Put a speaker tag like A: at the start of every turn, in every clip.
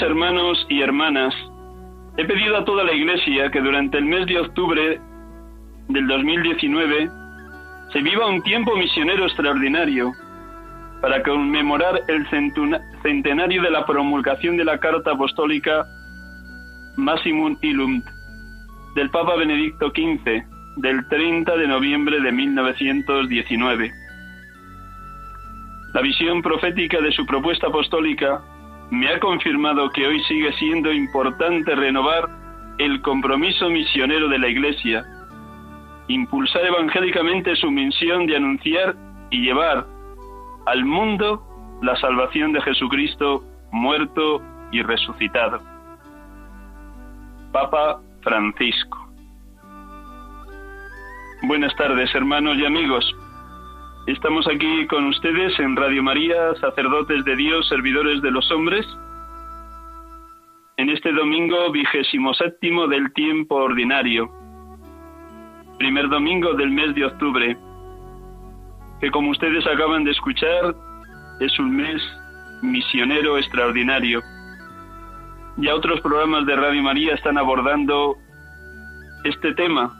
A: Hermanos y hermanas, he pedido a toda la Iglesia que durante el mes de octubre del 2019 se viva un tiempo misionero extraordinario para conmemorar el centenario de la promulgación de la Carta Apostólica Massimum Illumt del Papa Benedicto XV del 30 de noviembre de 1919. La visión profética de su propuesta apostólica me ha confirmado que hoy sigue siendo importante renovar el compromiso misionero de la Iglesia, impulsar evangélicamente su misión de anunciar y llevar al mundo la salvación de Jesucristo muerto y resucitado. Papa Francisco. Buenas tardes, hermanos y amigos. Estamos aquí con ustedes en Radio María, sacerdotes de Dios, servidores de los hombres, en este domingo vigésimo séptimo del tiempo ordinario, primer domingo del mes de octubre, que como ustedes acaban de escuchar, es un mes misionero extraordinario. Ya otros programas de Radio María están abordando este tema,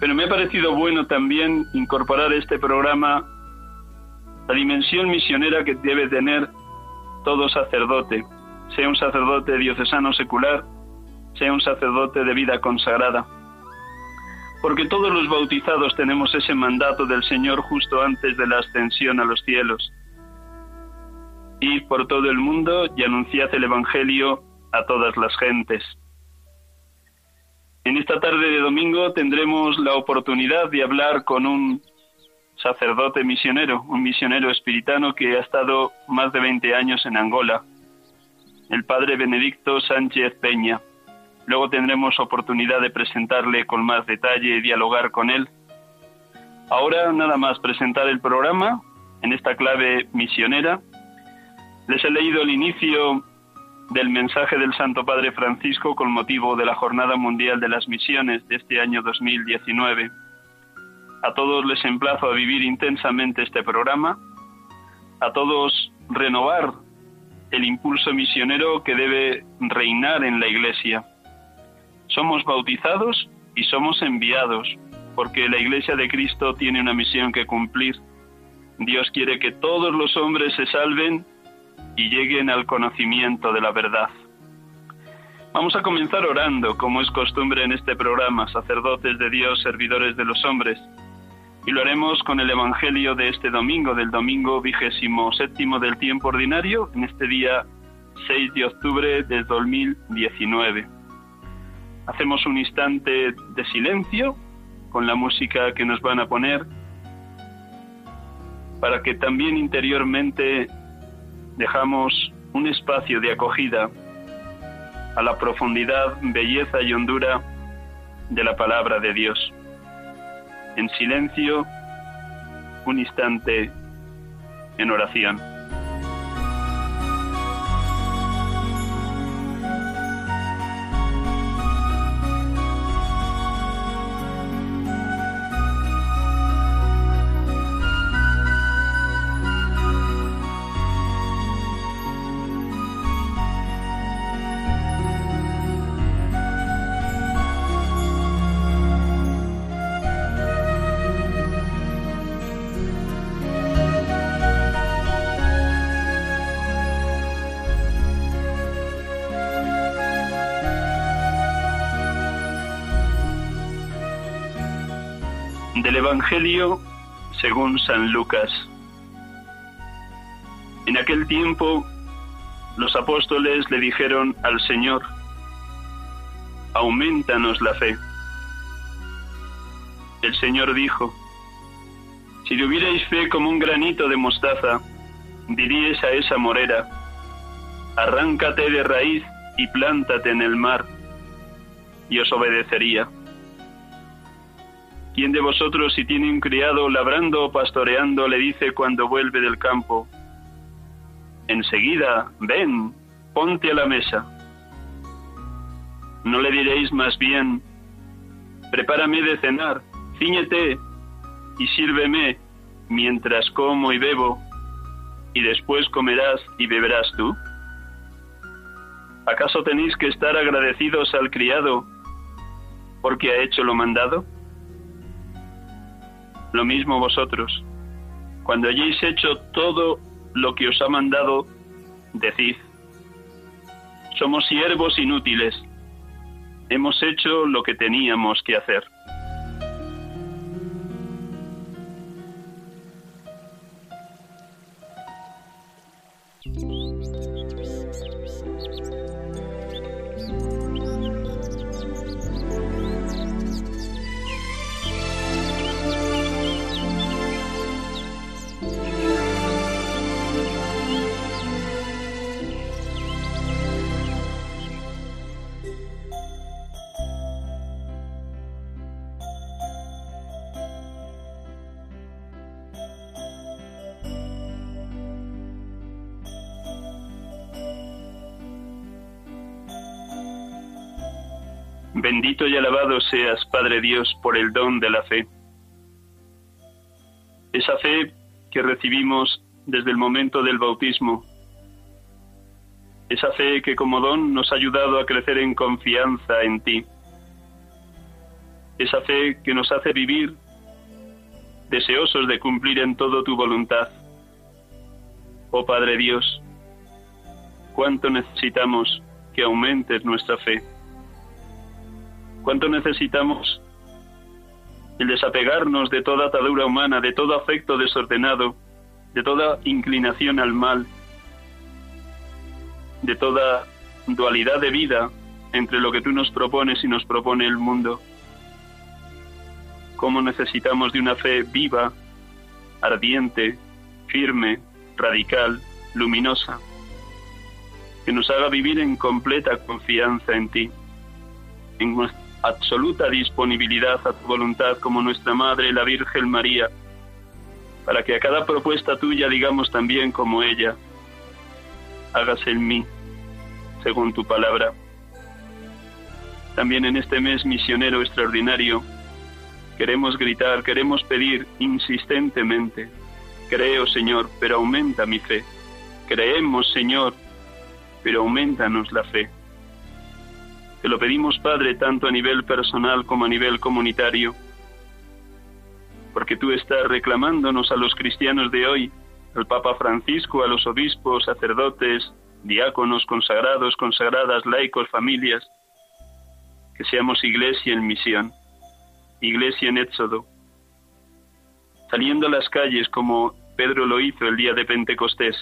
A: pero me ha parecido bueno también incorporar este programa la dimensión misionera que debe tener todo sacerdote, sea un sacerdote diocesano secular, sea un sacerdote de vida consagrada. Porque todos los bautizados tenemos ese mandato del Señor justo antes de la ascensión a los cielos. Id por todo el mundo y anunciad el Evangelio a todas las gentes. En esta tarde de domingo tendremos la oportunidad de hablar con un sacerdote misionero, un misionero espiritano que ha estado más de 20 años en Angola, el padre Benedicto Sánchez Peña. Luego tendremos oportunidad de presentarle con más detalle y dialogar con él. Ahora nada más presentar el programa en esta clave misionera. Les he leído el inicio del mensaje del Santo Padre Francisco con motivo de la Jornada Mundial de las Misiones de este año 2019. A todos les emplazo a vivir intensamente este programa, a todos renovar el impulso misionero que debe reinar en la Iglesia. Somos bautizados y somos enviados, porque la Iglesia de Cristo tiene una misión que cumplir. Dios quiere que todos los hombres se salven y lleguen al conocimiento de la verdad. Vamos a comenzar orando, como es costumbre en este programa, sacerdotes de Dios, servidores de los hombres. Y lo haremos con el Evangelio de este domingo, del domingo vigésimo séptimo del tiempo ordinario, en este día 6 de octubre del 2019. Hacemos un instante de silencio con la música que nos van a poner para que también interiormente dejamos un espacio de acogida a la profundidad, belleza y hondura de la palabra de Dios. En silencio, un instante en oración. Según San Lucas. En aquel tiempo los apóstoles le dijeron al Señor, aumentanos la fe. El Señor dijo, si tuvierais fe como un granito de mostaza, diríais a esa morera, arráncate de raíz y plántate en el mar, y os obedecería. ¿Quién de vosotros si tiene un criado labrando o pastoreando le dice cuando vuelve del campo, enseguida, ven, ponte a la mesa? ¿No le diréis más bien, prepárame de cenar, ciñete y sírveme mientras como y bebo, y después comerás y beberás tú? ¿Acaso tenéis que estar agradecidos al criado porque ha hecho lo mandado? Lo mismo vosotros. Cuando hayáis hecho todo lo que os ha mandado, decid, somos siervos inútiles, hemos hecho lo que teníamos que hacer. Bendito y alabado seas, Padre Dios, por el don de la fe. Esa fe que recibimos desde el momento del bautismo. Esa fe que como don nos ha ayudado a crecer en confianza en ti. Esa fe que nos hace vivir deseosos de cumplir en todo tu voluntad. Oh Padre Dios, cuánto necesitamos que aumentes nuestra fe cuánto necesitamos el desapegarnos de toda atadura humana, de todo afecto desordenado, de toda inclinación al mal, de toda dualidad de vida entre lo que tú nos propones y nos propone el mundo. Cómo necesitamos de una fe viva, ardiente, firme, radical, luminosa, que nos haga vivir en completa confianza en ti, en absoluta disponibilidad a tu voluntad como nuestra Madre, la Virgen María, para que a cada propuesta tuya digamos también como ella, hágase en mí, según tu palabra. También en este mes misionero extraordinario queremos gritar, queremos pedir insistentemente, creo Señor, pero aumenta mi fe. Creemos Señor, pero aumentanos la fe. Te lo pedimos Padre tanto a nivel personal como a nivel comunitario, porque tú estás reclamándonos a los cristianos de hoy, al Papa Francisco, a los obispos, sacerdotes, diáconos, consagrados, consagradas, laicos, familias, que seamos iglesia en misión, iglesia en éxodo, saliendo a las calles como Pedro lo hizo el día de Pentecostés,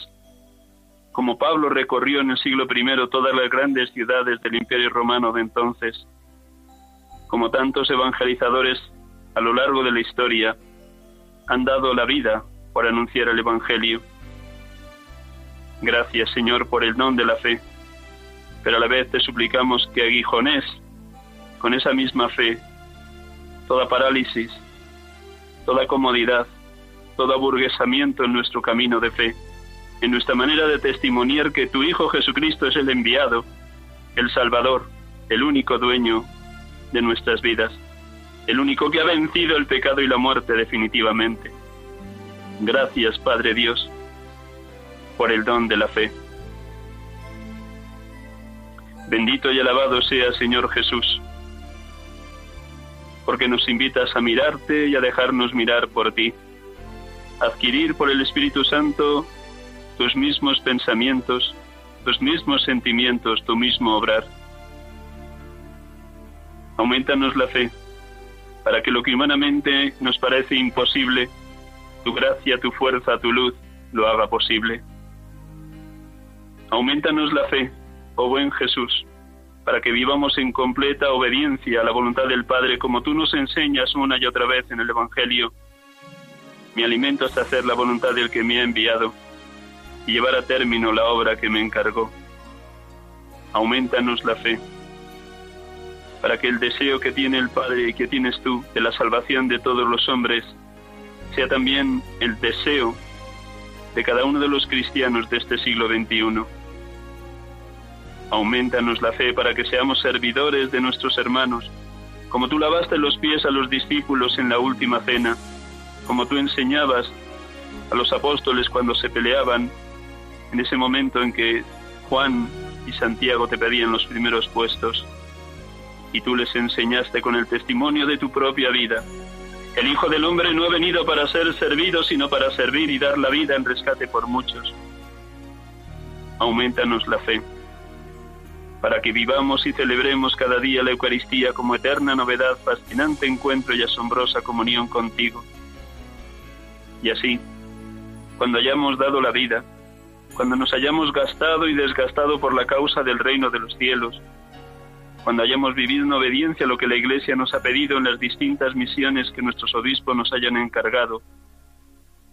A: como Pablo recorrió en el siglo I todas las grandes ciudades del Imperio Romano de entonces, como tantos evangelizadores a lo largo de la historia han dado la vida por anunciar el Evangelio. Gracias, Señor, por el don de la fe, pero a la vez te suplicamos que aguijones con esa misma fe toda parálisis, toda comodidad, todo aburguesamiento en nuestro camino de fe, en nuestra manera de testimoniar que tu Hijo Jesucristo es el enviado, el Salvador, el único dueño de nuestras vidas, el único que ha vencido el pecado y la muerte definitivamente. Gracias, Padre Dios, por el don de la fe. Bendito y alabado sea, Señor Jesús porque nos invitas a mirarte y a dejarnos mirar por ti, adquirir por el Espíritu Santo tus mismos pensamientos, tus mismos sentimientos, tu mismo obrar. Aumentanos la fe, para que lo que humanamente nos parece imposible, tu gracia, tu fuerza, tu luz, lo haga posible. Aumentanos la fe, oh buen Jesús, para que vivamos en completa obediencia a la voluntad del Padre, como tú nos enseñas una y otra vez en el Evangelio. Mi alimento es hacer la voluntad del que me ha enviado y llevar a término la obra que me encargó. Aumentanos la fe, para que el deseo que tiene el Padre y que tienes tú de la salvación de todos los hombres sea también el deseo de cada uno de los cristianos de este siglo XXI Aumentanos la fe para que seamos servidores de nuestros hermanos, como tú lavaste los pies a los discípulos en la última cena, como tú enseñabas a los apóstoles cuando se peleaban, en ese momento en que Juan y Santiago te pedían los primeros puestos, y tú les enseñaste con el testimonio de tu propia vida. El Hijo del Hombre no ha venido para ser servido, sino para servir y dar la vida en rescate por muchos. Aumentanos la fe para que vivamos y celebremos cada día la Eucaristía como eterna novedad, fascinante encuentro y asombrosa comunión contigo. Y así, cuando hayamos dado la vida, cuando nos hayamos gastado y desgastado por la causa del reino de los cielos, cuando hayamos vivido en obediencia a lo que la Iglesia nos ha pedido en las distintas misiones que nuestros obispos nos hayan encargado,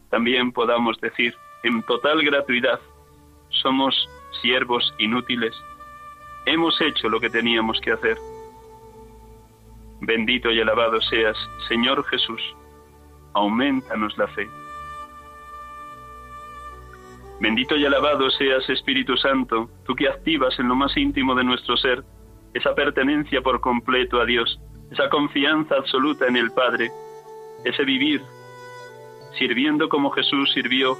A: también podamos decir, en total gratuidad, somos siervos inútiles, hemos hecho lo que teníamos que hacer. Bendito y alabado seas, Señor Jesús, aumentanos la fe. Bendito y alabado seas, Espíritu Santo, tú que activas en lo más íntimo de nuestro ser esa pertenencia por completo a Dios, esa confianza absoluta en el Padre, ese vivir sirviendo como Jesús sirvió,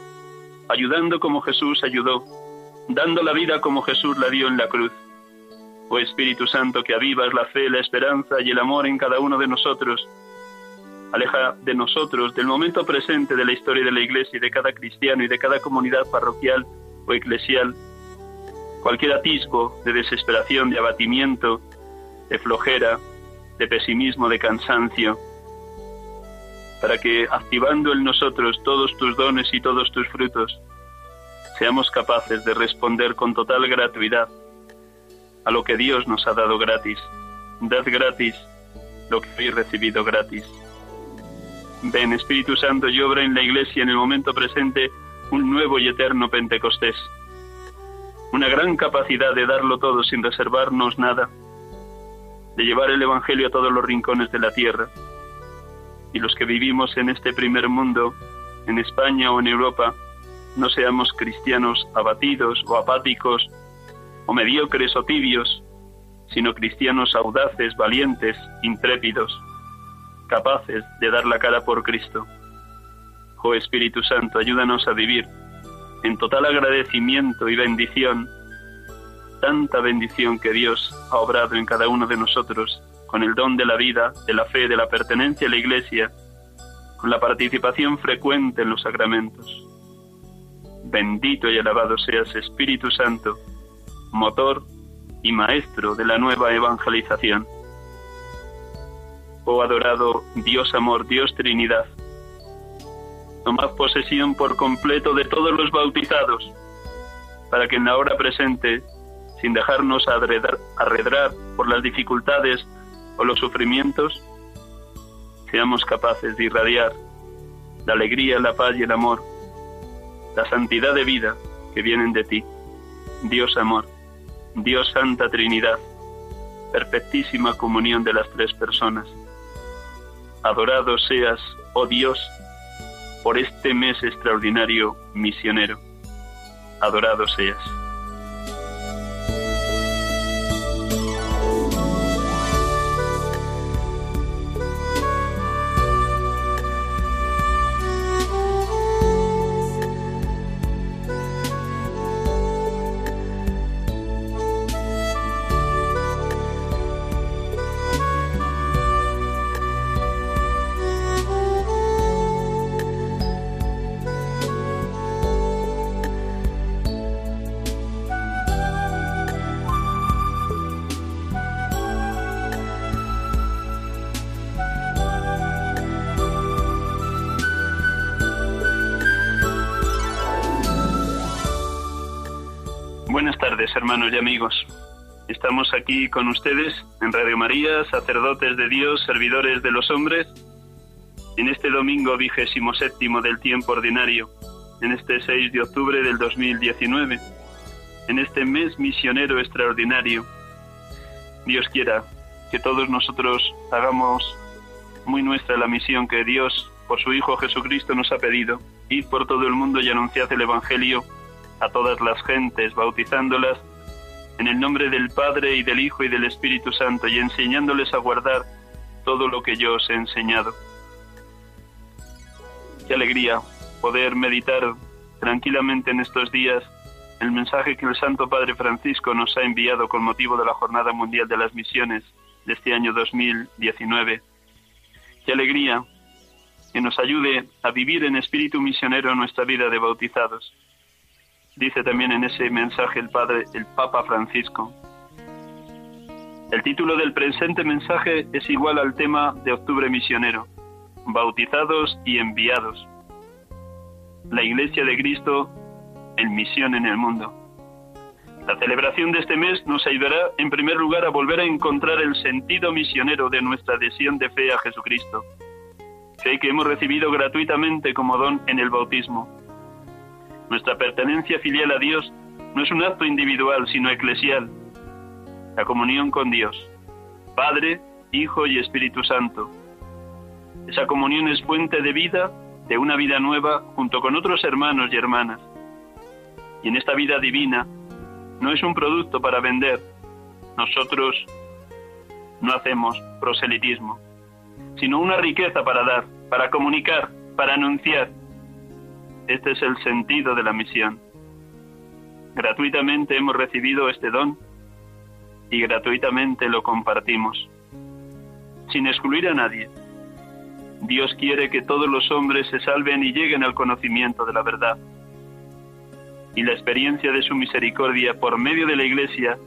A: ayudando como Jesús ayudó, dando la vida como Jesús la dio en la cruz oh Espíritu Santo, que avivas la fe, la esperanza y el amor en cada uno de nosotros. Aleja de nosotros, del momento presente de la historia de la Iglesia y de cada cristiano y de cada comunidad parroquial o eclesial, cualquier atisbo de desesperación, de abatimiento, de flojera, de pesimismo, de cansancio, para que, activando en nosotros todos tus dones y todos tus frutos, seamos capaces de responder con total gratuidad a lo que Dios nos ha dado gratis. Dad gratis lo que habéis recibido gratis. Ven Espíritu Santo y obra en la Iglesia en el momento presente un nuevo y eterno Pentecostés. Una gran capacidad de darlo todo sin reservarnos nada, de llevar el Evangelio a todos los rincones de la tierra. Y los que vivimos en este primer mundo, en España o en Europa, no seamos cristianos abatidos o apáticos o mediocres o tibios, sino cristianos audaces, valientes, intrépidos, capaces de dar la cara por Cristo. Oh Espíritu Santo, ayúdanos a vivir en total agradecimiento y bendición, tanta bendición que Dios ha obrado en cada uno de nosotros, con el don de la vida, de la fe, de la pertenencia a la Iglesia, con la participación frecuente en los sacramentos. Bendito y alabado seas, Espíritu Santo, motor y maestro de la nueva evangelización. Oh adorado Dios amor, Dios Trinidad, tomad posesión por completo de todos los bautizados, para que en la hora presente, sin dejarnos arredrar por las dificultades o los sufrimientos, seamos capaces de irradiar la alegría, la paz y el amor, la santidad de vida que vienen de ti, Dios amor, Dios Santa Trinidad, perfectísima comunión de las tres personas. Adorado seas, oh Dios, por este mes extraordinario misionero. Adorado seas. Hermanos y amigos. Estamos aquí con ustedes en Radio María, sacerdotes de Dios, servidores de los hombres, en este domingo vigésimo séptimo del tiempo ordinario, en este 6 de octubre del 2019, en este mes misionero extraordinario. Dios quiera que todos nosotros hagamos muy nuestra la misión que Dios, por su Hijo Jesucristo, nos ha pedido. Ir por todo el mundo y anunciad el Evangelio a todas las gentes, bautizándolas en el nombre del Padre y del Hijo y del Espíritu Santo y enseñándoles a guardar todo lo que yo os he enseñado. Qué alegría poder meditar tranquilamente en estos días el mensaje que el Santo Padre Francisco nos ha enviado con motivo de la Jornada Mundial de las Misiones de este año 2019. Qué alegría que nos ayude a vivir en espíritu misionero nuestra vida de bautizados dice también en ese mensaje el padre, el Papa Francisco. El título del presente mensaje es igual al tema de Octubre Misionero, bautizados y enviados. La Iglesia de Cristo en misión en el mundo. La celebración de este mes nos ayudará en primer lugar a volver a encontrar el sentido misionero de nuestra adhesión de fe a Jesucristo, fe que hemos recibido gratuitamente como don en el bautismo nuestra pertenencia filial a Dios no es un acto individual, sino eclesial. La comunión con Dios, Padre, Hijo y Espíritu Santo. Esa comunión es fuente de vida, de una vida nueva, junto con otros hermanos y hermanas. Y en esta vida divina no es un producto para vender. Nosotros no hacemos proselitismo, sino una riqueza para dar, para comunicar, para anunciar, este es el sentido de la misión. Gratuitamente hemos recibido este don y gratuitamente lo compartimos, sin excluir a nadie. Dios quiere que todos los hombres se salven y lleguen al conocimiento de la verdad. Y la experiencia de su misericordia por medio de la Iglesia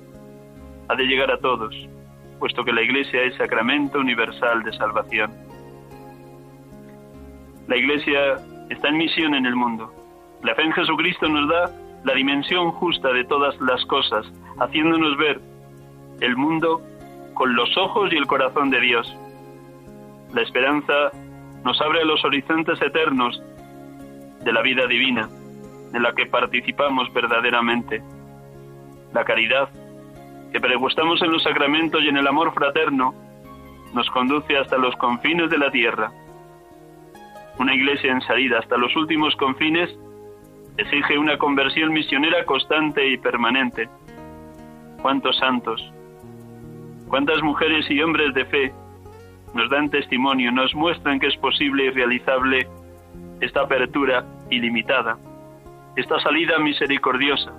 A: ha de llegar a todos, puesto que la Iglesia es sacramento universal de salvación. La Iglesia está en misión en el mundo. La fe en Jesucristo nos da la dimensión justa de todas las cosas, haciéndonos ver el mundo con los ojos y el corazón de Dios. La esperanza nos abre los horizontes eternos de la vida divina, de la que participamos verdaderamente. La caridad, que pregustamos en los sacramentos y en el amor fraterno, nos conduce hasta los confines de la tierra una iglesia en salida hasta los últimos confines exige una conversión misionera constante y permanente. cuántos santos, cuántas mujeres y hombres de fe nos dan testimonio, nos muestran que es posible y realizable esta apertura ilimitada, esta salida misericordiosa,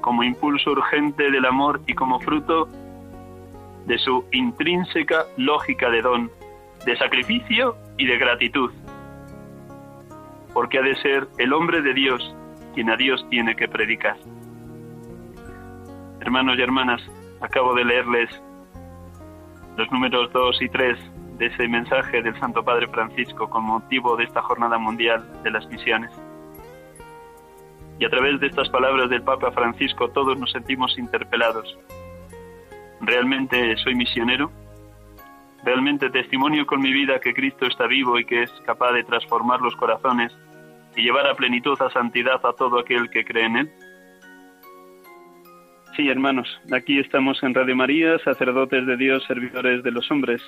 A: como impulso urgente del amor y como fruto de su intrínseca lógica de don, de sacrificio y de gratitud, porque ha de ser el hombre de Dios quien a Dios tiene que predicar. Hermanos y hermanas, acabo de leerles los números 2 y 3 de ese mensaje del Santo Padre Francisco con motivo de esta Jornada Mundial de las Misiones. Y a través de estas palabras del Papa Francisco todos nos sentimos interpelados. ¿Realmente soy misionero? ¿Realmente testimonio con mi vida que Cristo está vivo y que es capaz de transformar los corazones y llevar a plenitud, a santidad a todo aquel que cree en Él? Sí, hermanos, aquí estamos en Radio María, sacerdotes de Dios, servidores de los hombres,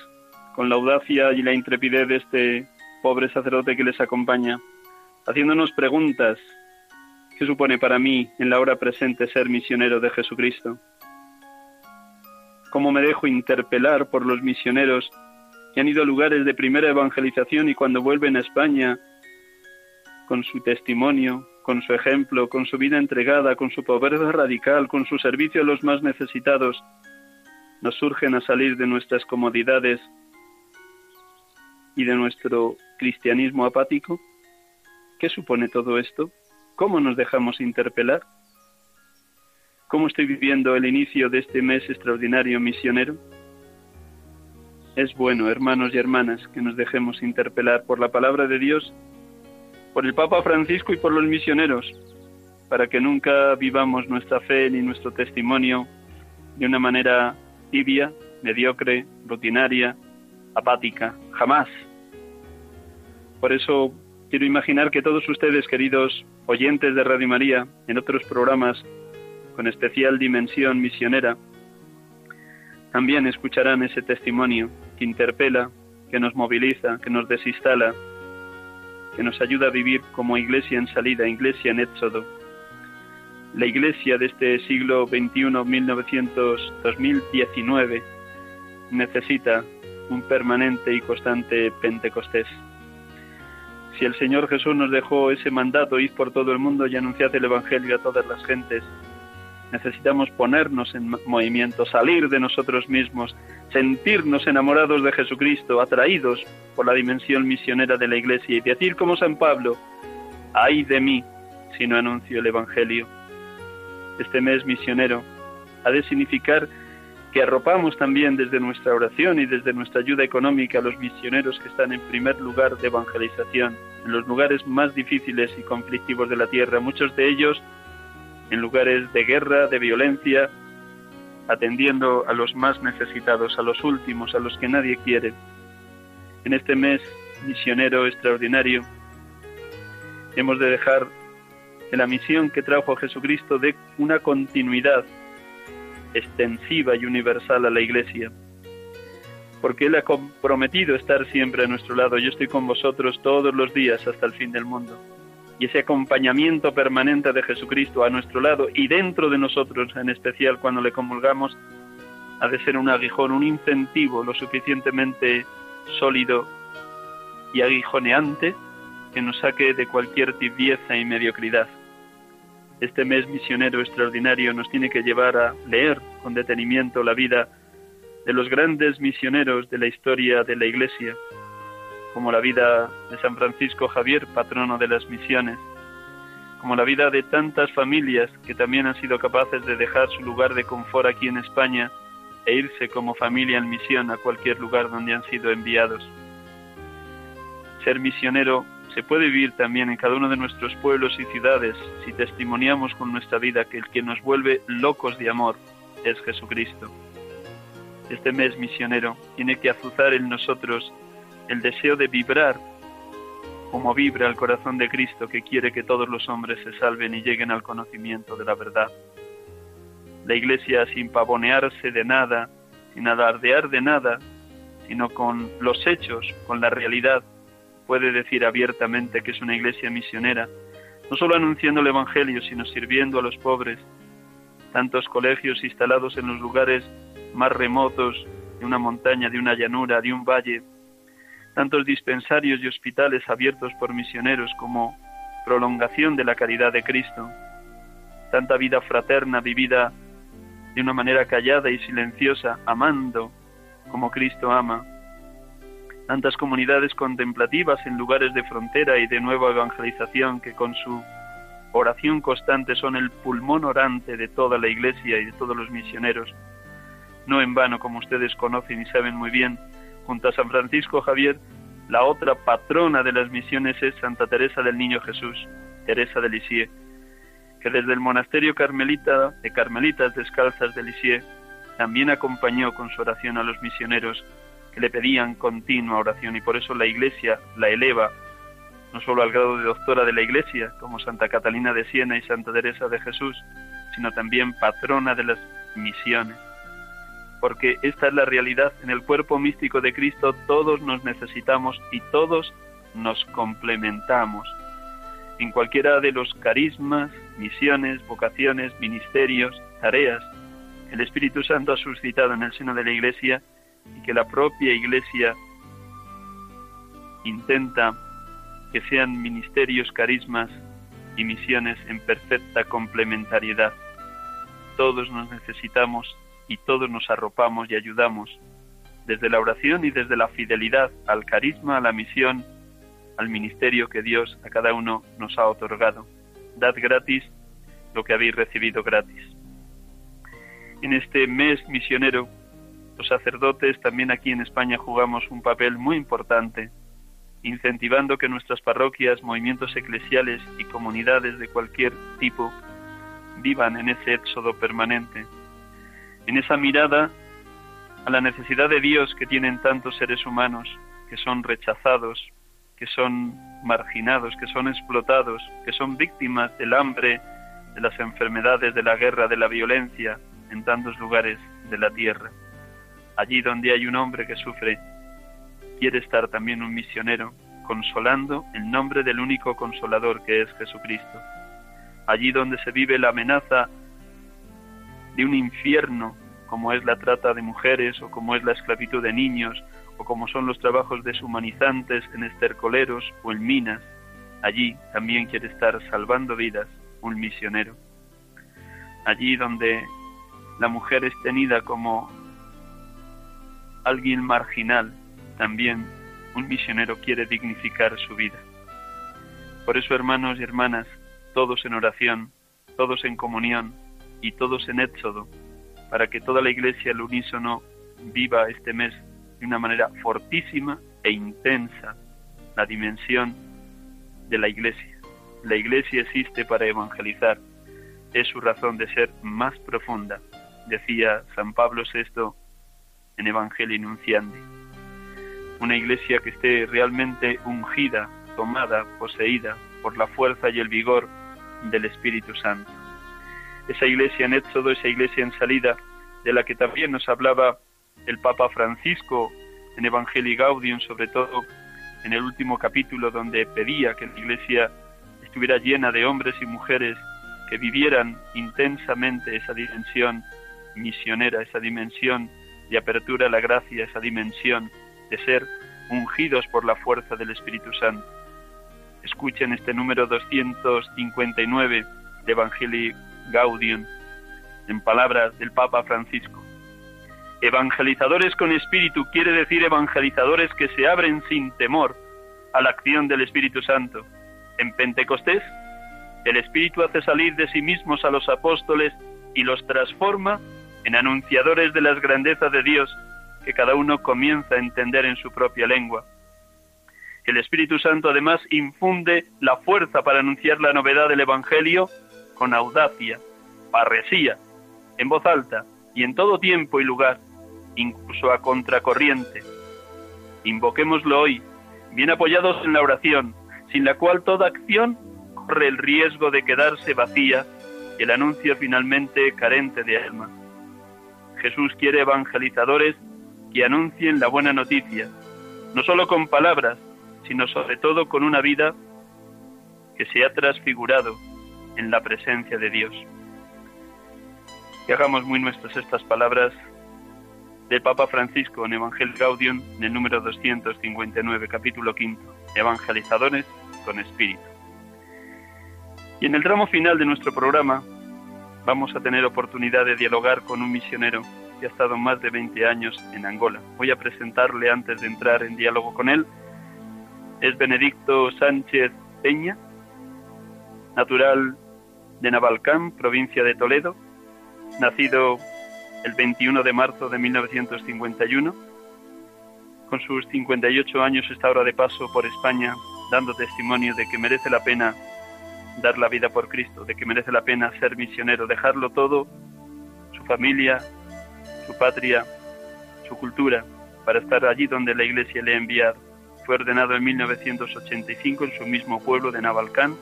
A: con la audacia y la intrepidez de este pobre sacerdote que les acompaña, haciéndonos preguntas. ¿Qué supone para mí en la hora presente ser misionero de Jesucristo? ¿Cómo me dejo interpelar por los misioneros que han ido a lugares de primera evangelización y cuando vuelven a España, con su testimonio, con su ejemplo, con su vida entregada, con su pobreza radical, con su servicio a los más necesitados, nos surgen a salir de nuestras comodidades y de nuestro cristianismo apático? ¿Qué supone todo esto? ¿Cómo nos dejamos interpelar? ¿Cómo estoy viviendo el inicio de este mes extraordinario misionero? Es bueno, hermanos y hermanas, que nos dejemos interpelar por la palabra de Dios, por el Papa Francisco y por los misioneros, para que nunca vivamos nuestra fe ni nuestro testimonio de una manera tibia, mediocre, rutinaria, apática. Jamás, por eso quiero imaginar que todos ustedes, queridos oyentes de Radio María, en otros programas con especial dimensión misionera, también escucharán ese testimonio que interpela, que nos moviliza, que nos desinstala, que nos ayuda a vivir como iglesia en salida, iglesia en éxodo. La iglesia de este siglo XXI, 1900-2019, necesita un permanente y constante Pentecostés. Si el Señor Jesús nos dejó ese mandato, ir por todo el mundo y anunciad el Evangelio a todas las gentes, necesitamos ponernos en movimiento, salir de nosotros mismos, sentirnos enamorados de Jesucristo, atraídos por la dimensión misionera de la Iglesia y decir como San Pablo, ay de mí si no anuncio el Evangelio. Este mes misionero ha de significar que arropamos también desde nuestra oración y desde nuestra ayuda económica a los misioneros que están en primer lugar de evangelización, en los lugares más difíciles y conflictivos de la tierra, muchos de ellos en lugares de guerra, de violencia, atendiendo a los más necesitados, a los últimos, a los que nadie quiere. En este mes misionero extraordinario hemos de dejar que la misión que trajo Jesucristo dé una continuidad extensiva y universal a la Iglesia, porque Él ha comprometido estar siempre a nuestro lado. Yo estoy con vosotros todos los días hasta el fin del mundo. Y ese acompañamiento permanente de Jesucristo a nuestro lado y dentro de nosotros, en especial cuando le comulgamos, ha de ser un aguijón, un incentivo lo suficientemente sólido y aguijoneante que nos saque de cualquier tibieza y mediocridad. Este mes misionero extraordinario nos tiene que llevar a leer con detenimiento la vida de los grandes misioneros de la historia de la Iglesia, como la vida de San Francisco Javier, patrono de las misiones, como la vida de tantas familias que también han sido capaces de dejar su lugar de confort aquí en España e irse como familia en misión a cualquier lugar donde han sido enviados. Ser misionero se puede vivir también en cada uno de nuestros pueblos y ciudades si testimoniamos con nuestra vida que el que nos vuelve locos de amor es Jesucristo. Este mes misionero tiene que azuzar en nosotros el deseo de vibrar como vibra el corazón de Cristo que quiere que todos los hombres se salven y lleguen al conocimiento de la verdad. La Iglesia sin pavonearse de nada, sin alardear de nada, sino con los hechos, con la realidad, puede decir abiertamente que es una iglesia misionera, no solo anunciando el Evangelio, sino sirviendo a los pobres, tantos colegios instalados en los lugares más remotos de una montaña, de una llanura, de un valle, tantos dispensarios y hospitales abiertos por misioneros como prolongación de la caridad de Cristo, tanta vida fraterna vivida de una manera callada y silenciosa, amando como Cristo ama, tantas comunidades contemplativas en lugares de frontera y de nueva evangelización que con su oración constante son el pulmón orante de toda la Iglesia y de todos los misioneros. No en vano, como ustedes conocen y saben muy bien, junto a San Francisco Javier, la otra patrona de las misiones es Santa Teresa del Niño Jesús, Teresa de Lisieux, que desde el monasterio carmelita de Carmelitas Descalzas de Lisieux también acompañó con su oración a los misioneros que le pedían continua oración y por eso la Iglesia la eleva no solo al grado de doctora de la Iglesia, como Santa Catalina de Siena y Santa Teresa de Jesús, sino también patrona de las misiones. Porque esta es la realidad, en el cuerpo místico de Cristo todos nos necesitamos y todos nos complementamos. En cualquiera de los carismas, misiones, vocaciones, ministerios, tareas, el Espíritu Santo ha suscitado en el seno de la Iglesia y que la propia Iglesia intenta que sean ministerios, carismas y misiones en perfecta complementariedad. Todos nos necesitamos y todos nos arropamos y ayudamos, desde la oración y desde la fidelidad al carisma, a la misión, al ministerio que Dios a cada uno nos ha otorgado. Dad gratis lo que habéis recibido gratis. En este mes misionero, los sacerdotes también aquí en España jugamos un papel muy importante incentivando que nuestras parroquias, movimientos eclesiales y comunidades de cualquier tipo vivan en ese éxodo permanente, en esa mirada a la necesidad de Dios que tienen tantos seres humanos que son rechazados, que son marginados, que son explotados, que son víctimas del hambre, de las enfermedades, de la guerra, de la violencia en tantos lugares de la tierra. Allí donde hay un hombre que sufre quiere estar también un misionero, consolando el nombre del único consolador que es Jesucristo. Allí donde se vive la amenaza de un infierno, como es la trata de mujeres o como es la esclavitud de niños o como son los trabajos deshumanizantes en estercoleros o en minas, allí también quiere estar salvando vidas un misionero. Allí donde la mujer es tenida como alguien marginal, también un misionero quiere dignificar su vida. Por eso, hermanos y hermanas, todos en oración, todos en comunión y todos en éxodo, para que toda la iglesia al unísono viva este mes de una manera fortísima e intensa la dimensión de la iglesia. La iglesia existe para evangelizar, es su razón de ser más profunda, decía San Pablo VI en Evangelio Nunciandi una iglesia que esté realmente ungida, tomada, poseída por la fuerza y el vigor del Espíritu Santo. Esa iglesia en Éxodo, esa iglesia en salida, de la que también nos hablaba el Papa Francisco en Evangelii Gaudium, sobre todo en el último capítulo donde pedía que la iglesia estuviera llena de hombres y mujeres que vivieran intensamente esa dimensión misionera, esa dimensión de apertura a la gracia, esa dimensión de ser ungidos por la fuerza del Espíritu Santo. Escuchen este número 259 de Evangelii Gaudium en palabras del Papa Francisco. Evangelizadores con espíritu quiere decir evangelizadores que se abren sin temor a la acción del Espíritu Santo. En Pentecostés, el Espíritu hace salir de sí mismos a los apóstoles y los transforma en anunciadores de las grandezas de Dios que cada uno comienza a entender en su propia lengua. El Espíritu Santo además infunde la fuerza para anunciar la novedad del Evangelio con audacia, parresía, en voz alta y en todo tiempo y lugar, incluso a contracorriente. Invoquémoslo hoy, bien apoyados en la oración, sin la cual toda acción corre el riesgo de quedarse vacía y el anuncio finalmente carente de alma. Jesús quiere evangelizadores que anuncien la buena noticia, no solo con palabras, sino sobre todo con una vida que se ha transfigurado en la presencia de Dios. que hagamos muy nuestras estas palabras del Papa Francisco en Evangelio Gaudium, en el número 259, capítulo quinto, Evangelizadores con Espíritu. Y en el tramo final de nuestro programa vamos a tener oportunidad de dialogar con un misionero que ha estado más de 20 años en Angola. Voy a presentarle antes de entrar en diálogo con él. Es Benedicto Sánchez Peña, natural de Navalcán, provincia de Toledo, nacido el 21 de marzo de 1951. Con sus 58 años está ahora de paso por España dando testimonio de que merece la pena dar la vida por Cristo, de que merece la pena ser misionero, dejarlo todo, su familia, su patria, su cultura, para estar allí donde la Iglesia le ha enviado. Fue ordenado en 1985 en su mismo pueblo de Navalcán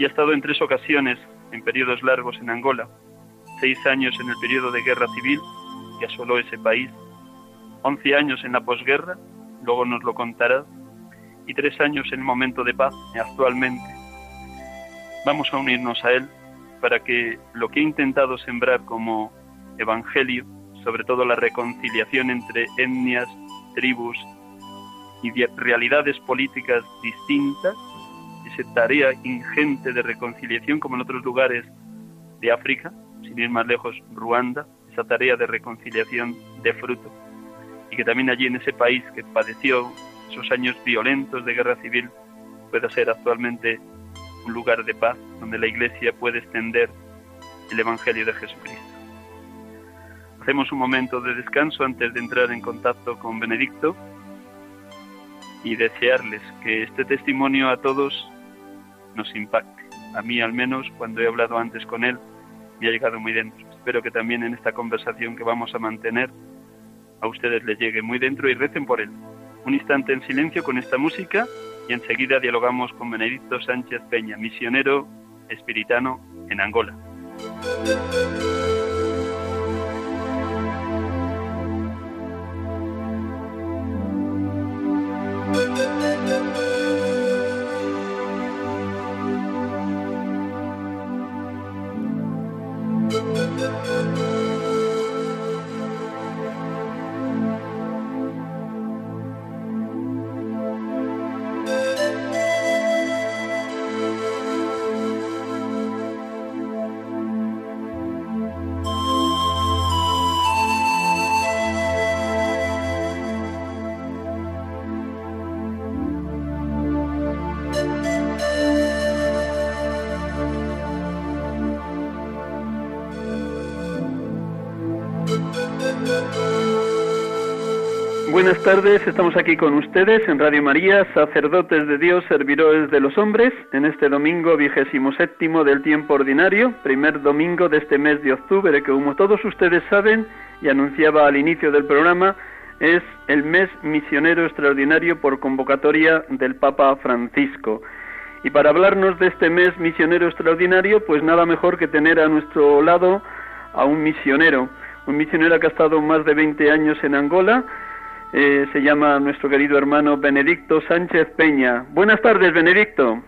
A: y ha estado en tres ocasiones en periodos largos en Angola, seis años en el periodo de guerra civil que asoló ese país, once años en la posguerra, luego nos lo contará, y tres años en el momento de paz actualmente. Vamos a unirnos a él para que lo que he intentado sembrar como evangelio, sobre todo la reconciliación entre etnias, tribus y realidades políticas distintas, esa tarea ingente de reconciliación como en otros lugares de África, sin ir más lejos, Ruanda, esa tarea de reconciliación de fruto. Y que también allí en ese país que padeció esos años violentos de guerra civil pueda ser actualmente un lugar de paz donde la Iglesia puede extender el Evangelio de Jesucristo. Hacemos un momento de descanso antes de entrar en contacto con Benedicto y desearles que este testimonio a todos nos impacte. A mí al menos, cuando he hablado antes con él, me ha llegado muy dentro. Espero que también en esta conversación que vamos a mantener a ustedes les llegue muy dentro y recen por él. Un instante en silencio con esta música y enseguida dialogamos con Benedicto Sánchez Peña, misionero espiritano en Angola. Tardes, estamos aquí con ustedes en Radio María, sacerdotes de Dios, servidores de los hombres, en este domingo vigésimo séptimo del tiempo ordinario, primer domingo de este mes de octubre, que como todos ustedes saben y anunciaba al inicio del programa, es el mes misionero extraordinario por convocatoria del Papa Francisco. Y para hablarnos de este mes misionero extraordinario, pues nada mejor que tener a nuestro lado a un misionero, un misionero que ha estado más de 20 años en Angola, eh, se llama nuestro querido hermano Benedicto Sánchez Peña. Buenas tardes, Benedicto.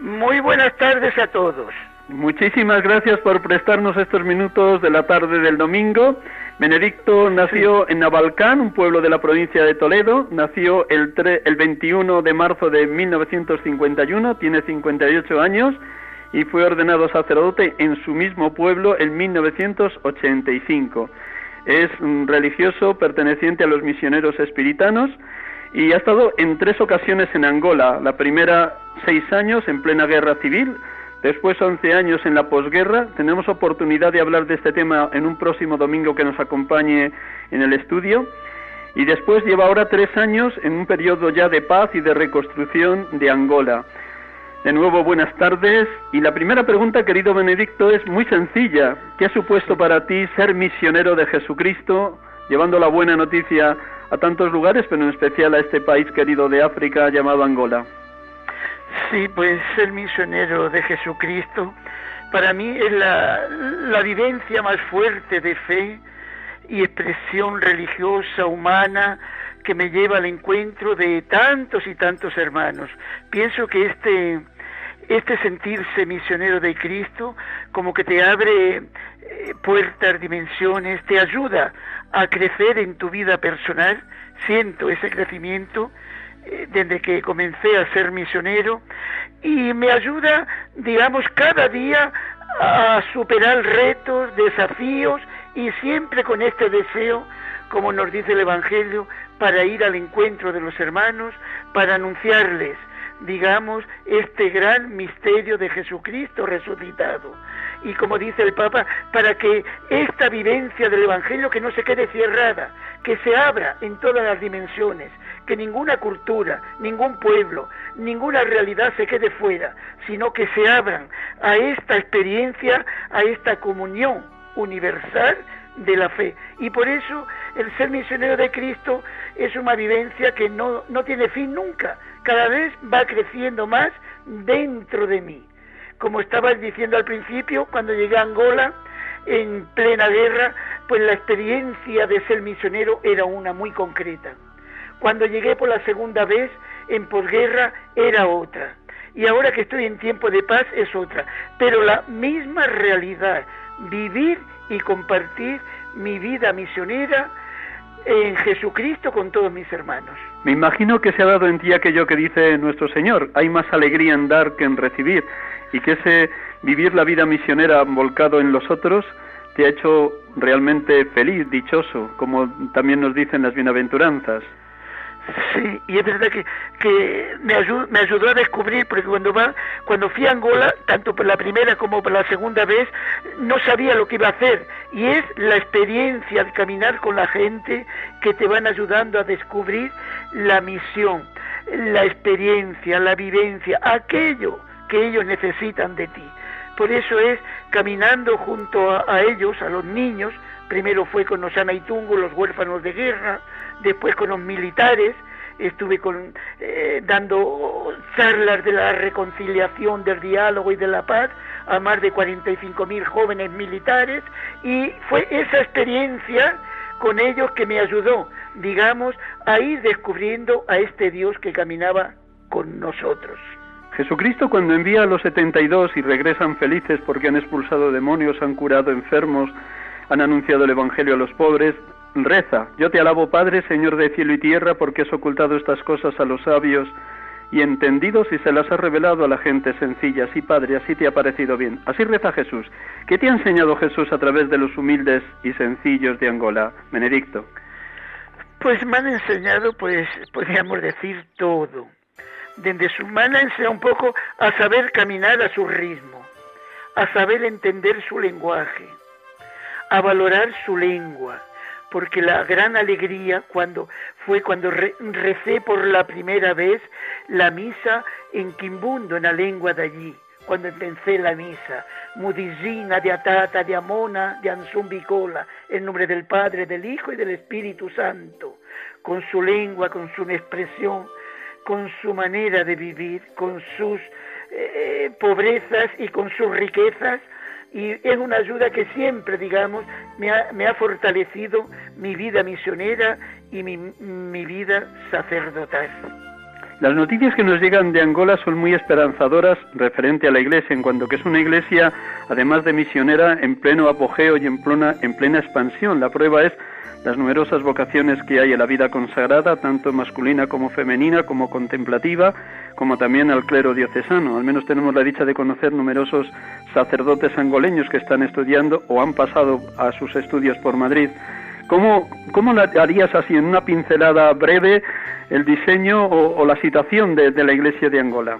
B: Muy buenas tardes a todos.
A: Muchísimas gracias por prestarnos estos minutos de la tarde del domingo. Benedicto nació en Navalcán, un pueblo de la provincia de Toledo. Nació el, el 21 de marzo de 1951, tiene 58 años y fue ordenado sacerdote en su mismo pueblo en 1985. Es un religioso perteneciente a los misioneros espiritanos y ha estado en tres ocasiones en Angola. La primera, seis años en plena guerra civil, después once años en la posguerra. Tenemos oportunidad de hablar de este tema en un próximo domingo que nos acompañe en el estudio. Y después lleva ahora tres años en un periodo ya de paz y de reconstrucción de Angola. De nuevo, buenas tardes. Y la primera pregunta, querido Benedicto, es muy sencilla. ¿Qué ha supuesto para ti ser misionero de Jesucristo, llevando la buena noticia a tantos lugares, pero en especial a este país querido de África llamado Angola?
B: Sí, pues ser misionero de Jesucristo para mí es la, la vivencia más fuerte de fe y expresión religiosa, humana, que me lleva al encuentro de tantos y tantos hermanos. Pienso que este este sentirse misionero de Cristo como que te abre eh, puertas, dimensiones, te ayuda a crecer en tu vida personal. Siento ese crecimiento eh, desde que comencé a ser misionero y me ayuda, digamos, cada día a superar retos, desafíos y siempre con este deseo, como nos dice el Evangelio, para ir al encuentro de los hermanos, para anunciarles digamos, este gran misterio de Jesucristo resucitado. Y como dice el Papa, para que esta vivencia del Evangelio que no se quede cerrada, que se abra en todas las dimensiones, que ninguna cultura, ningún pueblo, ninguna realidad se quede fuera, sino que se abran a esta experiencia, a esta comunión universal de la fe. Y por eso el ser misionero de Cristo es una vivencia que no, no tiene fin nunca, cada vez va creciendo más dentro de mí. Como estabas diciendo al principio, cuando llegué a Angola, en plena guerra, pues la experiencia de ser misionero era una muy concreta. Cuando llegué por la segunda vez, en posguerra, era otra. Y ahora que estoy en tiempo de paz es otra. Pero la misma realidad, vivir y compartir mi vida misionera en Jesucristo con todos mis hermanos.
A: Me imagino que se ha dado en ti aquello que dice nuestro Señor, hay más alegría en dar que en recibir, y que ese vivir la vida misionera volcado en los otros te ha hecho realmente feliz, dichoso, como también nos dicen las bienaventuranzas.
B: Sí, y es verdad que, que me, ayudó, me ayudó a descubrir, porque cuando, va, cuando fui a Angola, tanto por la primera como por la segunda vez, no sabía lo que iba a hacer. Y es la experiencia de caminar con la gente que te van ayudando a descubrir la misión, la experiencia, la vivencia, aquello que ellos necesitan de ti. Por eso es caminando junto a, a ellos, a los niños, primero fue con los Anaitungo, los huérfanos de guerra, después con los militares, estuve con, eh, dando charlas de la reconciliación, del diálogo y de la paz a más de 45 mil jóvenes militares y fue esa experiencia con ellos que me ayudó, digamos, a ir descubriendo a este Dios que caminaba con nosotros.
A: Jesucristo cuando envía a los 72 y regresan felices porque han expulsado demonios, han curado enfermos, han anunciado el Evangelio a los pobres, Reza, yo te alabo Padre, Señor de cielo y tierra, porque has ocultado estas cosas a los sabios y entendidos y se las has revelado a la gente sencilla. Sí, Padre, así te ha parecido bien. Así reza Jesús. ¿Qué te ha enseñado Jesús a través de los humildes y sencillos de Angola, Benedicto?
B: Pues me han enseñado, pues, podríamos decir todo. Desde su enseña un poco a saber caminar a su ritmo, a saber entender su lenguaje, a valorar su lengua, porque la gran alegría cuando fue cuando recé por la primera vez la misa en Quimbundo, en la lengua de allí, cuando empecé la misa, Mudizina de Atata, de Amona, de Ansumbicola, en nombre del Padre, del Hijo y del Espíritu Santo, con su lengua, con su expresión, con su manera de vivir, con sus eh, pobrezas y con sus riquezas, y es una ayuda que siempre, digamos, me ha, me ha fortalecido mi vida misionera y mi, mi vida sacerdotal.
A: Las noticias que nos llegan de Angola son muy esperanzadoras referente a la iglesia, en cuanto que es una iglesia, además de misionera, en pleno apogeo y en plena, en plena expansión. La prueba es las numerosas vocaciones que hay en la vida consagrada, tanto masculina como femenina, como contemplativa, como también al clero diocesano. Al menos tenemos la dicha de conocer numerosos sacerdotes angoleños que están estudiando o han pasado a sus estudios por Madrid. ¿Cómo, cómo harías así en una pincelada breve el diseño o, la situación de, la Iglesia de Angola?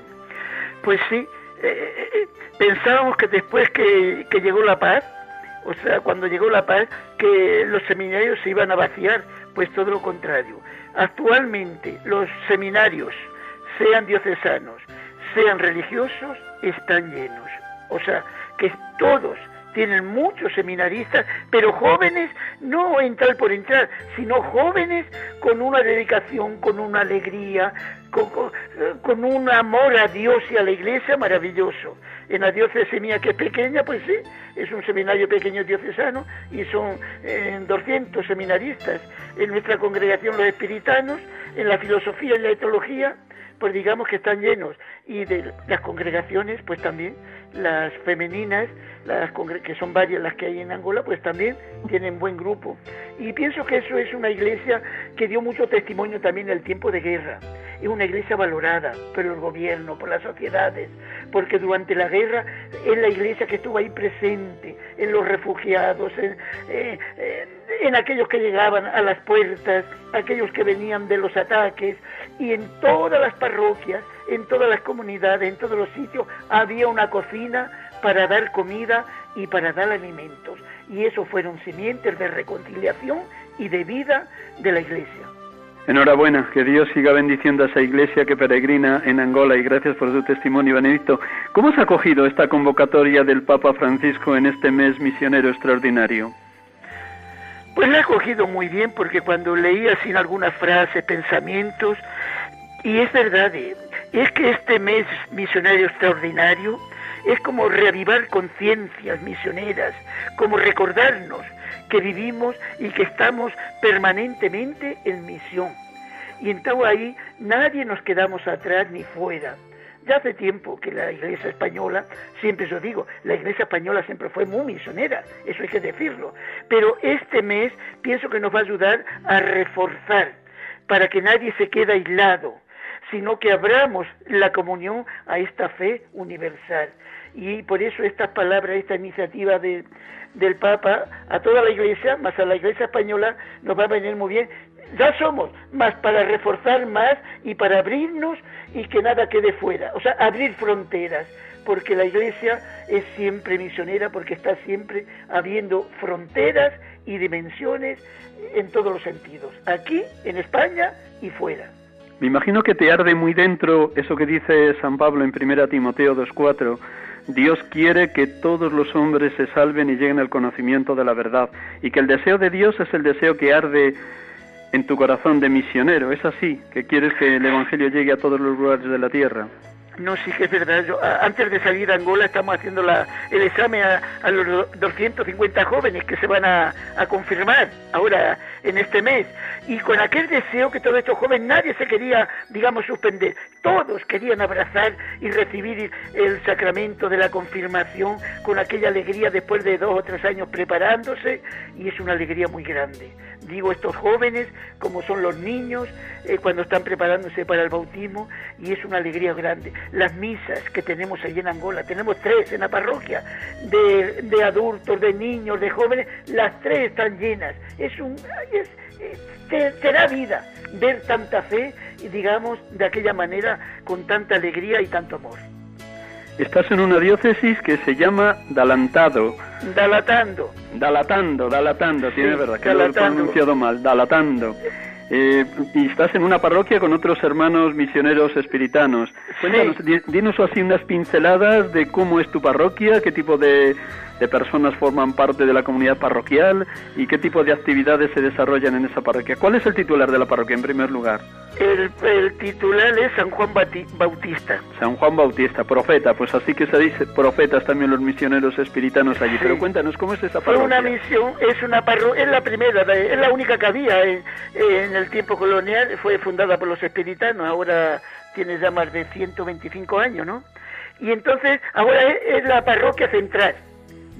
B: Pues sí, eh, eh, pensábamos que después que llegó la paz, o sea, cuando llegó la paz, que los seminarios se iban a vaciar, pues todo lo contrario. Actualmente los seminarios, sean diocesanos, sean religiosos, están llenos. O sea, que todos tienen muchos seminaristas, pero jóvenes, no entrar por entrar, sino jóvenes con una dedicación, con una alegría, con, con, un amor a Dios y a la iglesia maravilloso. En la diócesis mía, que es pequeña, pues sí, es un seminario pequeño diocesano y son 200 eh, seminaristas. En nuestra congregación los espiritanos, en la filosofía y la etología, pues digamos que están llenos. y de las congregaciones, pues también las femeninas, las que son varias las que hay en Angola, pues también tienen buen grupo. Y pienso que eso es una iglesia que dio mucho testimonio también en el tiempo de guerra. Es una iglesia valorada por el gobierno, por las sociedades, porque durante la guerra es la iglesia que estuvo ahí presente, en los refugiados, en, eh, eh, en aquellos que llegaban a las puertas, aquellos que venían de los ataques, y en todas las parroquias, en todas las comunidades, en todos los sitios, había una cocina para dar comida y para dar alimentos. Y eso fueron simientes de reconciliación y de vida de la iglesia.
A: Enhorabuena, que Dios siga bendiciendo a esa iglesia que peregrina en Angola y gracias por su testimonio, Benedicto. ¿Cómo se ha acogido esta convocatoria del Papa Francisco en este mes misionero extraordinario?
B: Pues la he cogido muy bien porque cuando leía sin algunas frases, pensamientos, y es verdad, eh, es que este mes misionario extraordinario es como reavivar conciencias misioneras, como recordarnos que vivimos y que estamos permanentemente en misión. Y entonces ahí nadie nos quedamos atrás ni fuera. Ya hace tiempo que la Iglesia española, siempre os digo, la Iglesia española siempre fue muy misionera, eso hay que decirlo. Pero este mes pienso que nos va a ayudar a reforzar para que nadie se quede aislado, sino que abramos la comunión a esta fe universal. Y por eso estas palabras, esta iniciativa de, del Papa a toda la Iglesia, más a la Iglesia española, nos va a venir muy bien ya somos, más para reforzar más y para abrirnos y que nada quede fuera, o sea, abrir fronteras, porque la iglesia es siempre misionera, porque está siempre habiendo fronteras y dimensiones en todos los sentidos, aquí, en España y fuera.
A: Me imagino que te arde muy dentro eso que dice San Pablo en 1 Timoteo 2.4. Dios quiere que todos los hombres se salven y lleguen al conocimiento de la verdad, y que el deseo de Dios es el deseo que arde en tu corazón de misionero. ¿Es así? ¿Que quieres que el Evangelio llegue a todos los lugares de la tierra?
B: No, sí que es verdad. Yo, antes de salir a Angola estamos haciendo la, el examen a, los 250 jóvenes que se van a, a, confirmar ahora en este mes. Y con aquel deseo que todos estos jóvenes, nadie se quería, digamos, suspender. Todos querían abrazar y recibir el sacramento de la confirmación con aquella alegría después de dos o tres años preparándose. Y es una alegría muy grande digo estos jóvenes, como son los niños, eh, cuando están preparándose para el bautismo, y es una alegría grande. Las misas que tenemos allí en Angola, tenemos tres en la parroquia, de, de adultos, de niños, de jóvenes, las tres están llenas. Es un, es, te, da vida ver tanta fe, y digamos, de aquella manera, con tanta alegría y tanto amor.
A: Estás en una diócesis que se llama Dalantado.
B: Dalatando.
A: Dalatando, Dalatando, tiene verdad, que lo he pronunciado mal, Dalatando. Eh, y estás en una parroquia con otros hermanos misioneros espiritanos. Cuéntanos, dinos así unas pinceladas de cómo es tu parroquia, qué tipo de de personas forman parte de la comunidad parroquial y qué tipo de actividades se desarrollan en esa parroquia. ¿Cuál es el titular de la parroquia en primer lugar?
B: El, titular es San Juan Bautista.
A: San Juan Bautista, profeta, pues así que se dice profetas también los misioneros espiritanos allí. Pero cuéntanos, ¿cómo es esa parroquia?
B: Fue una misión, es una parroquia, es la primera, es la única que había en, en el tiempo colonial, fue fundada por los espiritanos, ahora tiene ya más de 125 años, ¿no? Y entonces ahora es la parroquia central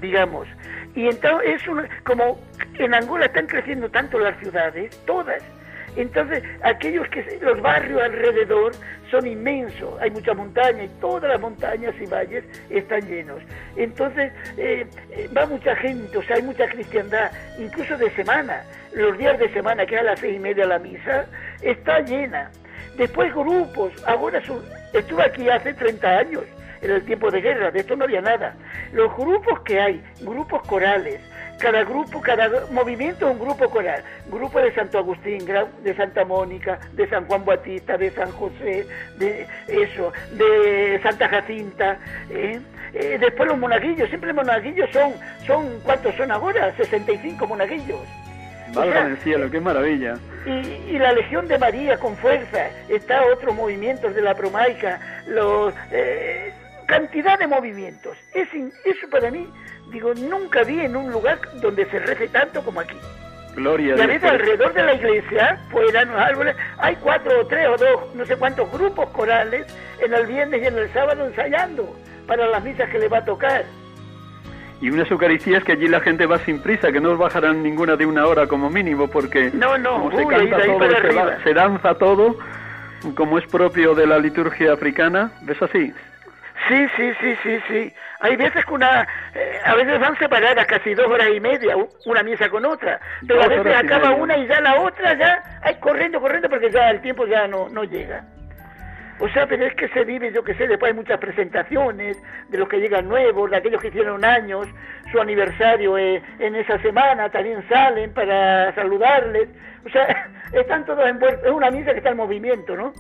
B: digamos. Y entonces es una, como en Angola están creciendo tanto las ciudades, todas. Entonces, aquellos que los barrios alrededor son inmensos, hay mucha montaña y todas las montañas y valles están llenos. Entonces, eh, eh, va mucha gente, o sea, hay mucha cristiandad, incluso de semana, los días de semana, que es a las seis y media la misa, está llena. Después grupos, ahora estuve aquí hace 30 años en el tiempo de guerra, de esto no había nada. Los grupos que hay, grupos corales, cada grupo, cada movimiento es un grupo coral. Grupo de Santo Agustín, de Santa Mónica, de San Juan Bautista, de San José, de eso, de Santa Jacinta. ¿eh? Eh, después los monaguillos, siempre monaguillos son, son ¿cuántos son ahora? 65 monaguillos.
A: Valga el cielo, qué maravilla.
B: Y, la Legión de María con fuerza, está otros movimientos de la Promaica, los, eh, cantidad de movimientos. Es eso para mí, digo, nunca vi en un lugar donde se rece tanto como aquí.
A: Gloria
B: y a veces alrededor de la iglesia, fuera los árboles, hay cuatro o tres o dos, no sé cuántos grupos corales en el viernes y en el sábado ensayando para las misas que le va a tocar.
A: Y unas Eucaristías que allí la gente va sin prisa, que no bajarán ninguna de una hora como mínimo, porque
B: no, no,
A: como se canta todo, se, danza todo, como es propio de la liturgia africana, ¿ves así?
B: Sí, sí, sí, sí, sí. Hay veces que una, eh, a veces van separadas casi dos horas y media, una misa con otra, pero a veces acaba una y ya la otra ya, hay corriendo, corriendo, porque ya el tiempo ya no, no llega. O sea, pero es que se vive, yo que sé, después hay muchas presentaciones de los que llegan nuevos, de aquellos que hicieron años, su aniversario eh, en esa semana, también salen para saludarles. O sea, están todos envueltos, es una misa que está en movimiento, ¿no?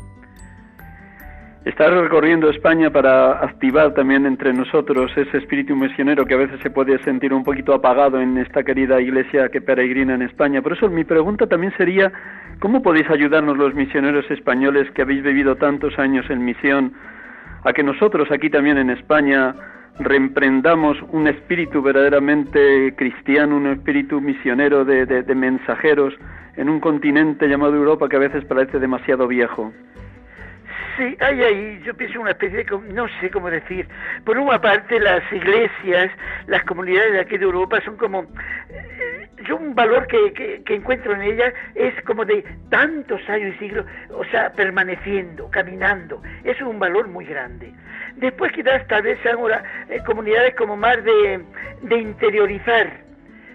A: Estás recorriendo España para activar también entre nosotros ese espíritu misionero que a veces se puede sentir un poquito apagado en esta querida iglesia que peregrina en España. Por eso mi pregunta también sería, ¿cómo podéis ayudarnos los misioneros españoles que habéis vivido tantos años en misión a que nosotros aquí también en España reemprendamos un espíritu verdaderamente cristiano, un espíritu misionero de, de mensajeros en un continente llamado Europa que a veces parece demasiado viejo?
B: Sí, hay ahí, yo pienso una especie de, no sé cómo decir, por una parte las iglesias, las comunidades de aquí de Europa son como, eh, yo un valor que, que, encuentro en ellas es como de tantos años y siglos, o sea, permaneciendo, caminando, eso es un valor muy grande. Después quizás tal vez sean ahora eh, comunidades como más de, de interiorizar,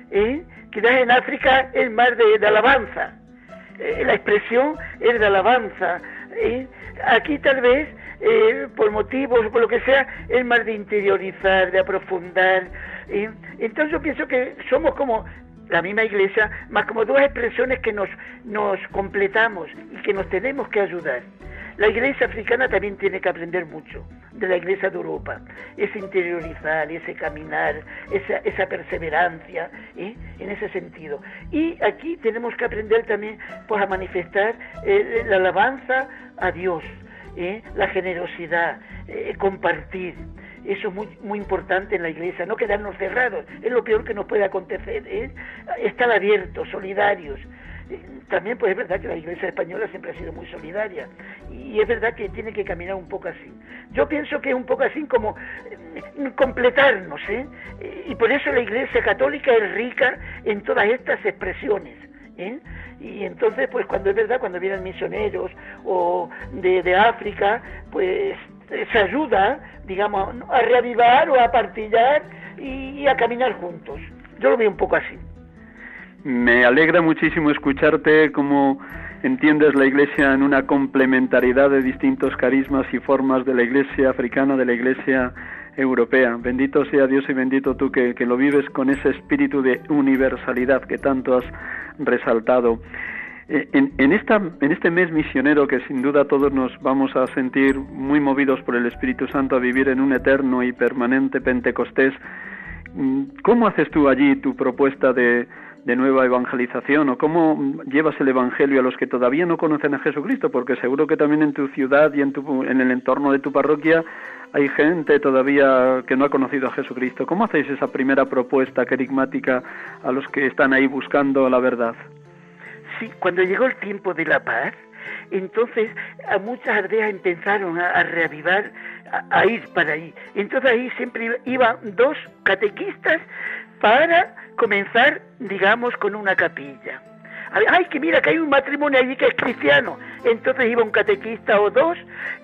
B: ¿eh? quizás en África es más de, alabanza, eh, la expresión es de alabanza, ¿eh? Aquí tal vez, eh, por motivos, por lo que sea, es más de interiorizar, de aprofundar. Entonces yo pienso que somos como la misma iglesia, más como dos expresiones que nos, nos completamos y que nos tenemos que ayudar. La iglesia africana también tiene que aprender mucho de la iglesia de Europa, ese interiorizar, ese caminar, esa, esa perseverancia, ¿eh? en ese sentido. Y aquí tenemos que aprender también pues, a manifestar eh, la alabanza a Dios, ¿eh? la generosidad, compartir. Eso es muy, muy importante en la iglesia, no quedarnos cerrados, es lo peor que nos puede acontecer, estar abiertos, solidarios, también pues es verdad que la iglesia española siempre ha sido muy solidaria y es verdad que tiene que caminar un poco así. Yo pienso que es un poco así como eh, completarnos, ¿eh? Y por eso la iglesia católica es rica en todas estas expresiones. ¿eh? Y entonces, pues cuando es verdad, cuando vienen misioneros o de, de África, pues se ayuda, digamos, a reavivar o a partillar y a caminar juntos. Yo lo veo un poco así.
A: Me alegra muchísimo escucharte cómo entiendes la Iglesia en una complementariedad de distintos carismas y formas de la Iglesia africana, de la Iglesia europea. Bendito sea Dios y bendito tú que, lo vives con ese espíritu de universalidad que tanto has resaltado. Eh, en, esta, en este mes misionero que sin duda todos nos vamos a sentir muy movidos por el Espíritu Santo a vivir en un eterno y permanente Pentecostés, mm, ¿cómo haces tú allí tu propuesta de, de nueva evangelización o cómo llevas el evangelio a los que todavía no conocen a Jesucristo, porque seguro que también en tu ciudad y en, tu, en el entorno de tu parroquia hay gente todavía que no ha conocido a Jesucristo. ¿Cómo hacéis esa primera propuesta querigmática a los que están ahí buscando la verdad?
B: Sí, cuando llegó el tiempo de la paz, entonces a muchas aldeas empezaron a, reavivar, a, a, ir para ahí. Entonces ahí siempre iban dos catequistas para comenzar, digamos, con una capilla. Ay, que mira que hay un matrimonio allí que es cristiano. Entonces iba un catequista o dos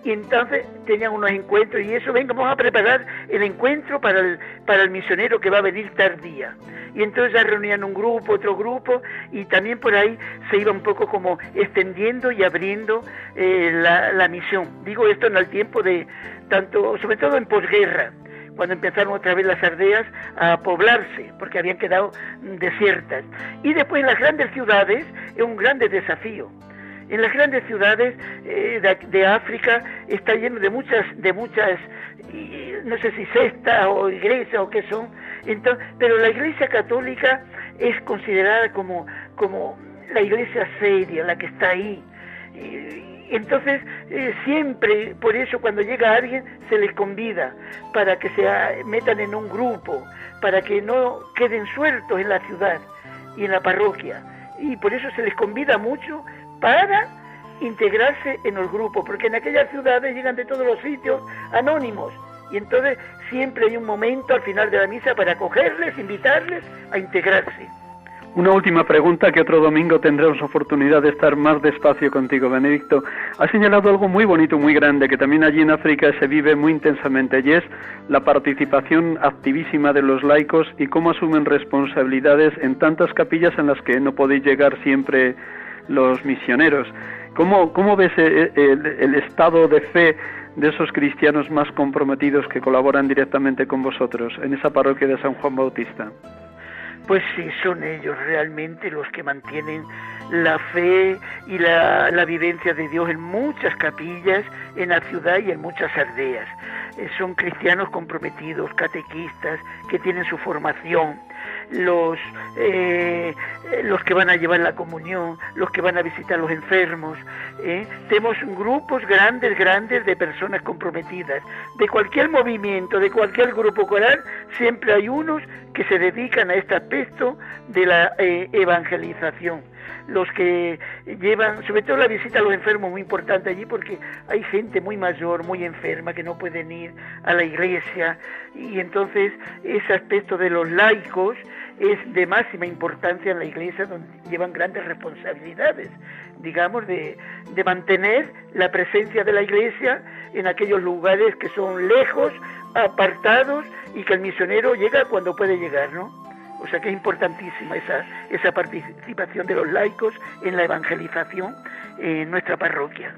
B: y entonces tenían unos encuentros y eso, venga, vamos a preparar el encuentro para el, para el misionero que va a venir tardía. Y entonces ya reunían un grupo, otro grupo y también por ahí se iba un poco como extendiendo y abriendo eh, la, la misión. Digo esto en el tiempo de tanto, sobre todo en posguerra cuando empezaron otra vez las aldeas a poblarse, porque habían quedado desiertas. Y después en las grandes ciudades es un grande desafío. En las grandes ciudades eh, de, África está lleno de muchas, de muchas, no sé si cestas o iglesias o qué son. Entonces, pero la iglesia católica es considerada como, como la iglesia seria, la que está ahí. Entonces, eh, siempre, por eso cuando llega alguien, se les convida para que se metan en un grupo, para que no queden sueltos en la ciudad y en la parroquia, y por eso se les convida mucho para integrarse en el grupo, porque en aquellas ciudades llegan de todos los sitios anónimos y entonces siempre hay un momento al final de la misa para acogerles, invitarles a integrarse.
C: Una última pregunta que otro domingo tendremos oportunidad de estar más despacio contigo, Benedicto. Has señalado algo muy bonito, muy grande, que también allí en África se vive muy intensamente, y es la participación activísima de los laicos y cómo asumen responsabilidades en tantas capillas en las que no podéis llegar siempre los misioneros. ¿Cómo, cómo ves eh, el, el estado de fe de esos cristianos más comprometidos que colaboran directamente con vosotros en esa parroquia de San Juan Bautista?
B: Pues sí, son ellos realmente los que mantienen la fe y la, vivencia de Dios en muchas capillas, en la ciudad y en muchas aldeas. Eh, son cristianos comprometidos, catequistas, que tienen su formación, los, eh, los que van a llevar la comunión, los que van a visitar a los enfermos. ¿eh? Tenemos grupos grandes, grandes de personas comprometidas. De cualquier movimiento, de cualquier grupo coral, siempre hay unos que se dedican a este aspecto de la eh, evangelización los que llevan, sobre todo la visita a los enfermos, muy importante allí porque hay gente muy mayor, muy enferma, que no pueden ir a la iglesia y entonces ese aspecto de los laicos es de máxima importancia en la iglesia donde llevan grandes responsabilidades, digamos, de, de mantener la presencia de la iglesia en aquellos lugares que son lejos, apartados y que el misionero llega cuando puede llegar, ¿no? O sea que es importantísima esa, esa participación de los laicos en la evangelización en nuestra parroquia.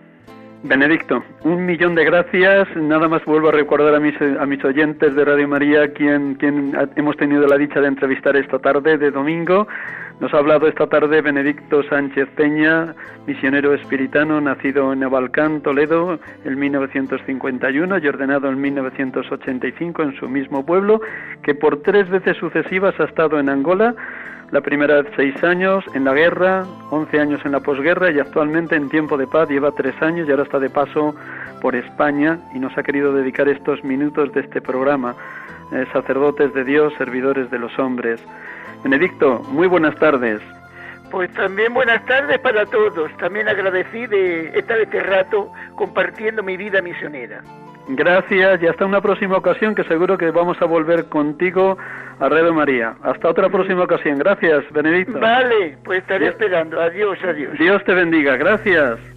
C: Benedicto, un millón de gracias. Nada más vuelvo a recordar a mis, a mis oyentes de Radio María quien, quien hemos tenido la dicha de entrevistar esta tarde de domingo. Nos ha hablado esta tarde Benedicto Sánchez Peña, misionero espiritano, nacido en Navalcán, Toledo, en 1951 y ordenado en 1985 en su mismo pueblo, que por tres veces sucesivas ha estado en Angola la primera vez seis años en la guerra, once años en la posguerra y actualmente en tiempo de paz lleva tres años y ahora está de paso por España y nos ha querido dedicar estos minutos de este programa. Eh, sacerdotes de Dios, servidores de los hombres. Benedicto, muy buenas tardes.
B: Pues también buenas tardes para todos. También agradecí de estar este rato compartiendo mi vida misionera.
C: Gracias y hasta una próxima ocasión que seguro que vamos a volver contigo a Radio María. Hasta otra próxima ocasión. Gracias, Benedicto.
B: Vale, pues estaré esperando. Adiós, adiós.
C: Dios te bendiga. Gracias.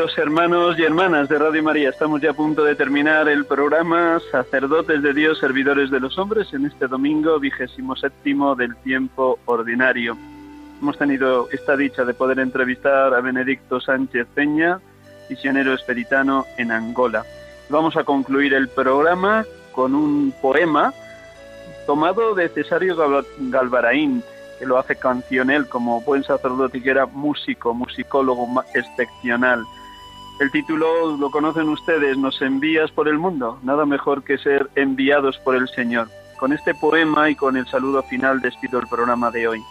A: Queridos hermanos y hermanas de Radio María, estamos ya a punto de terminar el programa Sacerdotes de Dios, Servidores de los Hombres en este domingo vigésimo séptimo del tiempo ordinario. Hemos tenido esta dicha de poder entrevistar a Benedicto Sánchez Peña, misionero esperitano en Angola. Vamos a concluir el programa con un poema tomado de Cesario Galvaraín, que lo hace cancionel como buen sacerdote y que era músico, musicólogo excepcional. El título lo conocen ustedes, Nos envías por el mundo, nada mejor que ser enviados por el Señor. Con este poema y con el saludo final despido el programa de hoy.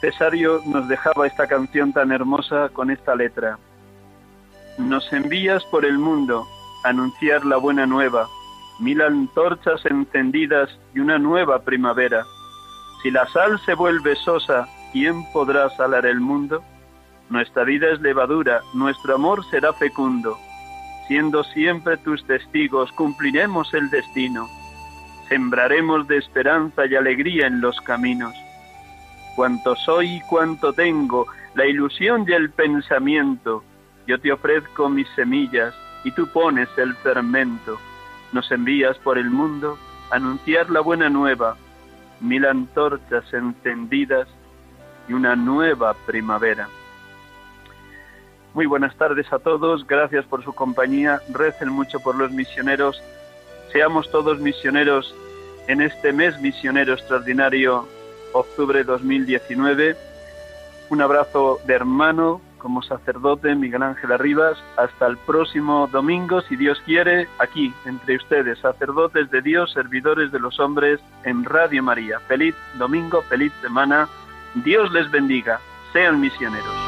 A: Cesario nos dejaba esta canción tan hermosa con esta letra. Nos envías por el mundo, anunciar la buena nueva, mil antorchas encendidas y una nueva primavera si la sal se vuelve sosa, ¿quién podrá salar el mundo? Nuestra vida es levadura, nuestro amor será fecundo. Siendo siempre tus testigos, cumpliremos el destino. Sembraremos de esperanza y alegría en los caminos. Cuanto soy y cuanto tengo, la ilusión y el pensamiento, yo te ofrezco mis semillas y tú pones el fermento. Nos envías por el mundo a anunciar la buena nueva, mil antorchas encendidas y una nueva primavera. Muy buenas tardes a todos, gracias por su compañía, recen mucho por los misioneros, seamos todos misioneros en este mes misionero extraordinario, octubre 2019. Un abrazo de hermano como sacerdote Miguel Ángel Arribas. Hasta el próximo domingo, si Dios quiere, aquí entre ustedes, sacerdotes de Dios, servidores de los hombres, en Radio María. Feliz domingo, feliz semana. Dios les bendiga. Sean misioneros.